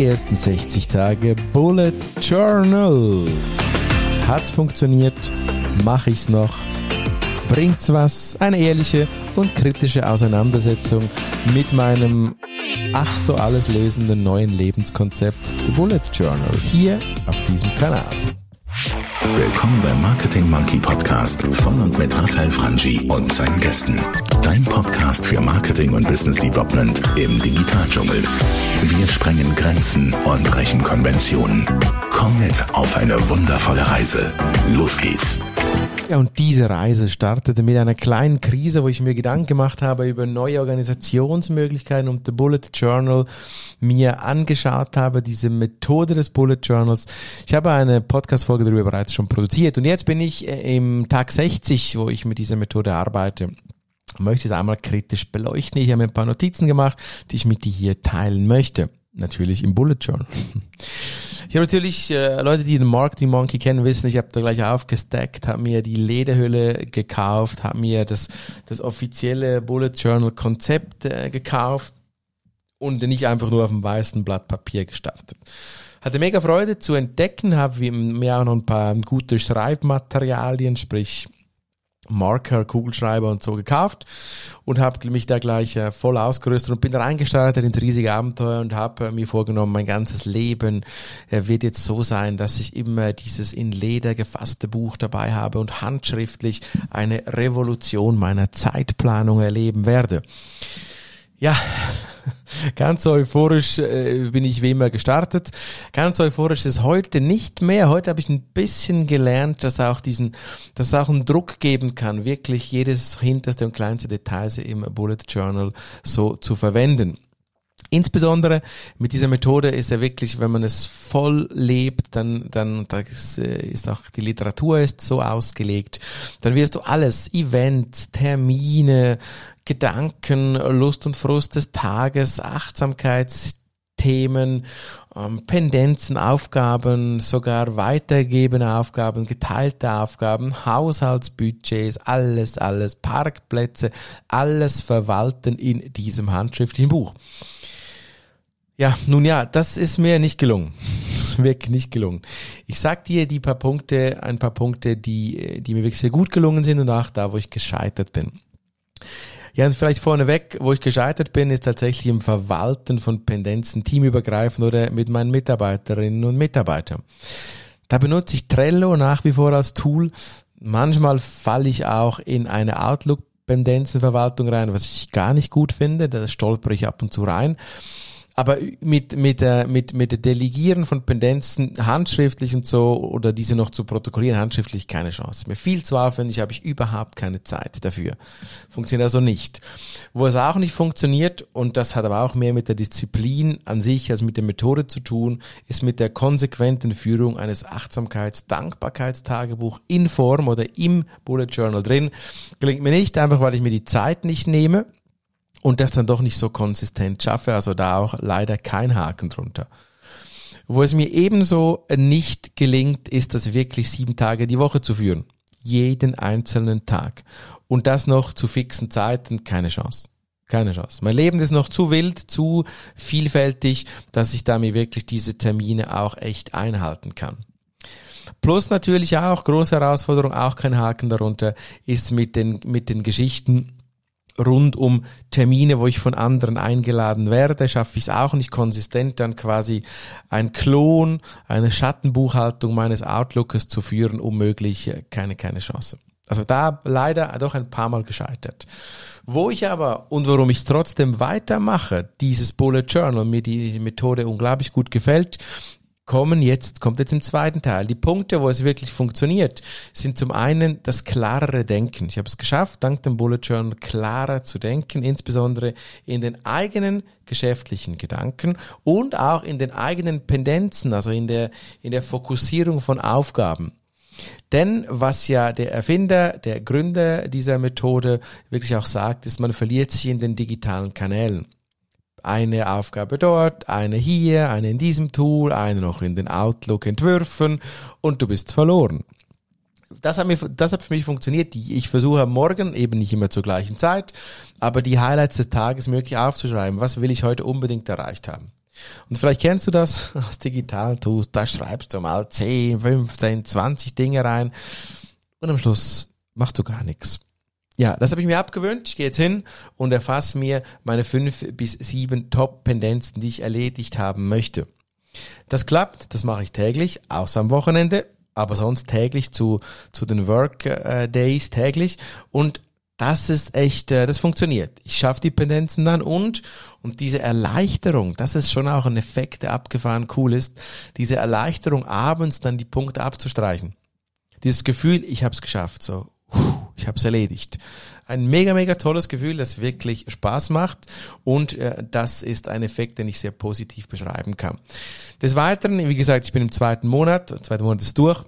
Die ersten 60 Tage Bullet Journal. Hat's funktioniert? Mach ich's noch? Bringt's was? Eine ehrliche und kritische Auseinandersetzung mit meinem ach so alles lösenden neuen Lebenskonzept The Bullet Journal hier auf diesem Kanal. Willkommen beim Marketing Monkey Podcast von und mit Raphael Frangi und seinen Gästen. Dein Podcast für Marketing und Business Development im Digitaldschungel. Wir sprengen Grenzen und brechen Konventionen. Komm mit auf eine wundervolle Reise. Los geht's. Ja, und diese Reise startete mit einer kleinen Krise, wo ich mir Gedanken gemacht habe über neue Organisationsmöglichkeiten und The Bullet Journal mir angeschaut habe, diese Methode des Bullet Journals. Ich habe eine Podcast-Folge darüber bereits schon produziert und jetzt bin ich äh, im Tag 60, wo ich mit dieser Methode arbeite möchte es einmal kritisch beleuchten. Ich habe mir ein paar Notizen gemacht, die ich mit dir hier teilen möchte. Natürlich im Bullet Journal. Ich habe natürlich, äh, Leute, die den Marketing Monkey kennen, wissen, ich habe da gleich aufgestackt, habe mir die Lederhülle gekauft, habe mir das, das offizielle Bullet Journal Konzept äh, gekauft und nicht einfach nur auf dem weißen Blatt Papier gestartet. Hatte mega Freude zu entdecken, habe mir auch noch ein paar gute Schreibmaterialien, sprich Marker, Kugelschreiber und so gekauft und habe mich da gleich äh, voll ausgerüstet und bin da reingestartet ins riesige Abenteuer und habe äh, mir vorgenommen, mein ganzes Leben äh, wird jetzt so sein, dass ich immer dieses in Leder gefasste Buch dabei habe und handschriftlich eine Revolution meiner Zeitplanung erleben werde. Ja, Ganz euphorisch äh, bin ich wie immer gestartet. Ganz euphorisch ist heute nicht mehr. Heute habe ich ein bisschen gelernt, dass auch diesen, dass es auch einen Druck geben kann, wirklich jedes hinterste und kleinste Detail im Bullet Journal so zu verwenden. Insbesondere mit dieser Methode ist er wirklich, wenn man es voll lebt, dann, dann das äh, ist auch die Literatur ist so ausgelegt, dann wirst du alles, Events, Termine, Gedanken, Lust und Frust des Tages, Achtsamkeitsthemen, ähm, Pendenzen, Aufgaben, sogar weitergebende Aufgaben, geteilte Aufgaben, Haushaltsbudgets, alles, alles, Parkplätze, alles verwalten in diesem handschriftlichen Buch. Ja, nun ja, das ist mir nicht gelungen. Das ist wirklich nicht gelungen. Ich sag dir die paar Punkte, ein paar Punkte, die, die mir wirklich sehr gut gelungen sind und auch da, wo ich gescheitert bin. Ja, und vielleicht vorneweg, wo ich gescheitert bin, ist tatsächlich im Verwalten von Pendenzen, teamübergreifend oder mit meinen Mitarbeiterinnen und Mitarbeitern. Da benutze ich Trello nach wie vor als Tool. Manchmal falle ich auch in eine Outlook-Pendenzenverwaltung rein, was ich gar nicht gut finde. Da stolper ich ab und zu rein. Aber mit, mit, äh, mit, mit Delegieren von Pendenzen handschriftlich und so oder diese noch zu protokollieren, handschriftlich keine Chance. Mir viel zu aufwendig, habe ich überhaupt keine Zeit dafür. Funktioniert also nicht. Wo es auch nicht funktioniert, und das hat aber auch mehr mit der Disziplin an sich als mit der Methode zu tun, ist mit der konsequenten Führung eines Achtsamkeits-Dankbarkeitstagebuch in Form oder im Bullet Journal drin. Gelingt mir nicht, einfach weil ich mir die Zeit nicht nehme und das dann doch nicht so konsistent schaffe. Also da auch leider kein Haken drunter. Wo es mir ebenso nicht gelingt, ist das wirklich sieben Tage die Woche zu führen. Jeden einzelnen Tag. Und das noch zu fixen Zeiten, keine Chance. Keine Chance. Mein Leben ist noch zu wild, zu vielfältig, dass ich da mir wirklich diese Termine auch echt einhalten kann. Plus natürlich auch, große Herausforderung, auch kein Haken darunter, ist mit den, mit den Geschichten, rund um Termine, wo ich von anderen eingeladen werde, schaffe ich es auch nicht konsistent, dann quasi ein Klon, eine Schattenbuchhaltung meines Outlookers zu führen, unmöglich, äh, keine, keine Chance. Also da leider doch ein paar Mal gescheitert. Wo ich aber und warum ich trotzdem weitermache, dieses Bullet Journal, mir die Methode unglaublich gut gefällt, kommen jetzt, kommt jetzt im zweiten Teil. Die Punkte, wo es wirklich funktioniert, sind zum einen das klarere Denken. Ich habe es geschafft, dank dem Bullet Journal klarer zu denken, insbesondere in den eigenen geschäftlichen Gedanken und auch in den eigenen Pendenzen, also in der, in der Fokussierung von Aufgaben. Denn was ja der Erfinder, der Gründer dieser Methode wirklich auch sagt, ist, man verliert sich in den digitalen Kanälen eine Aufgabe dort, eine hier, eine in diesem Tool, eine noch in den Outlook-Entwürfen und du bist verloren. Das hat, mir, das hat für mich funktioniert. Ich versuche morgen, eben nicht immer zur gleichen Zeit, aber die Highlights des Tages möglich aufzuschreiben. Was will ich heute unbedingt erreicht haben? Und vielleicht kennst du das aus digitalen Tools, da schreibst du mal 10, 15, 20 Dinge rein und am Schluss machst du gar nichts. Ja, das habe ich mir abgewöhnt. Ich gehe jetzt hin und erfasse mir meine fünf bis sieben Top-Pendenzen, die ich erledigt haben möchte. Das klappt, das mache ich täglich, außer am Wochenende, aber sonst täglich zu, zu den Work äh, Days täglich und das ist echt, äh, das funktioniert. Ich schaffe die Pendenzen dann und, und diese Erleichterung, das ist schon auch ein Effekt, der abgefahren cool ist, diese Erleichterung abends dann die Punkte abzustreichen. Dieses Gefühl, ich habe es geschafft, so, ich habe es erledigt. Ein mega, mega tolles Gefühl, das wirklich Spaß macht und äh, das ist ein Effekt, den ich sehr positiv beschreiben kann. Des Weiteren, wie gesagt, ich bin im zweiten Monat, der zweite Monat ist durch,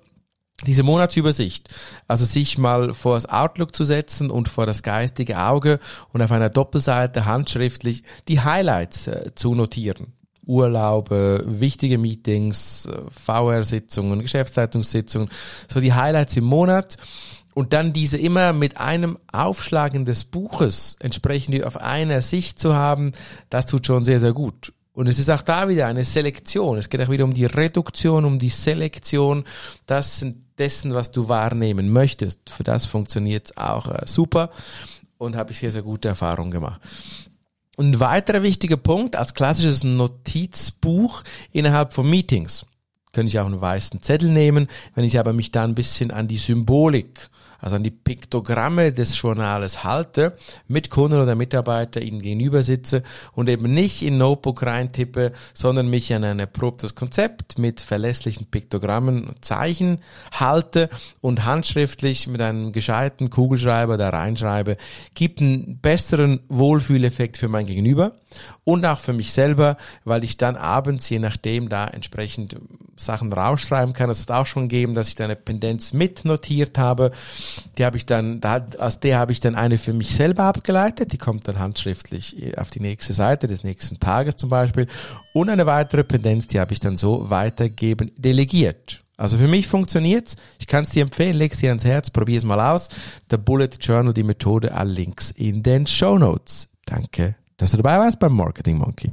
diese Monatsübersicht, also sich mal vor das Outlook zu setzen und vor das geistige Auge und auf einer Doppelseite handschriftlich die Highlights äh, zu notieren. Urlaube, wichtige Meetings, äh, VR-Sitzungen, Geschäftsleitungssitzungen, so die Highlights im Monat und dann diese immer mit einem Aufschlagen des Buches entsprechend auf einer Sicht zu haben, das tut schon sehr, sehr gut. Und es ist auch da wieder eine Selektion. Es geht auch wieder um die Reduktion, um die Selektion das sind dessen, was du wahrnehmen möchtest. Für das funktioniert es auch äh, super und habe ich sehr, sehr gute Erfahrungen gemacht. Ein weiterer wichtiger Punkt als klassisches Notizbuch innerhalb von Meetings. Könnte ich auch einen weißen Zettel nehmen, wenn ich aber mich da ein bisschen an die Symbolik also an die Piktogramme des Journales halte, mit Kunden oder Mitarbeiter ihnen gegenüber sitze und eben nicht in Notebook reintippe, sondern mich an ein erprobtes Konzept mit verlässlichen Piktogrammen und Zeichen halte und handschriftlich mit einem gescheiten Kugelschreiber da reinschreibe, gibt einen besseren Wohlfühleffekt für mein Gegenüber und auch für mich selber, weil ich dann abends, je nachdem, da entsprechend Sachen rausschreiben kann. Es hat auch schon gegeben, dass ich da eine Pendenz mitnotiert habe. Die habe ich dann, da, aus der habe ich dann eine für mich selber abgeleitet. Die kommt dann handschriftlich auf die nächste Seite des nächsten Tages zum Beispiel. Und eine weitere Pendenz, die habe ich dann so weitergeben, delegiert. Also für mich funktioniert's. Ich kann es dir empfehlen, leg sie ans Herz, probier es mal aus. Der Bullet Journal, die Methode, alle Links in den Show Notes. Danke, dass du dabei warst beim Marketing Monkey.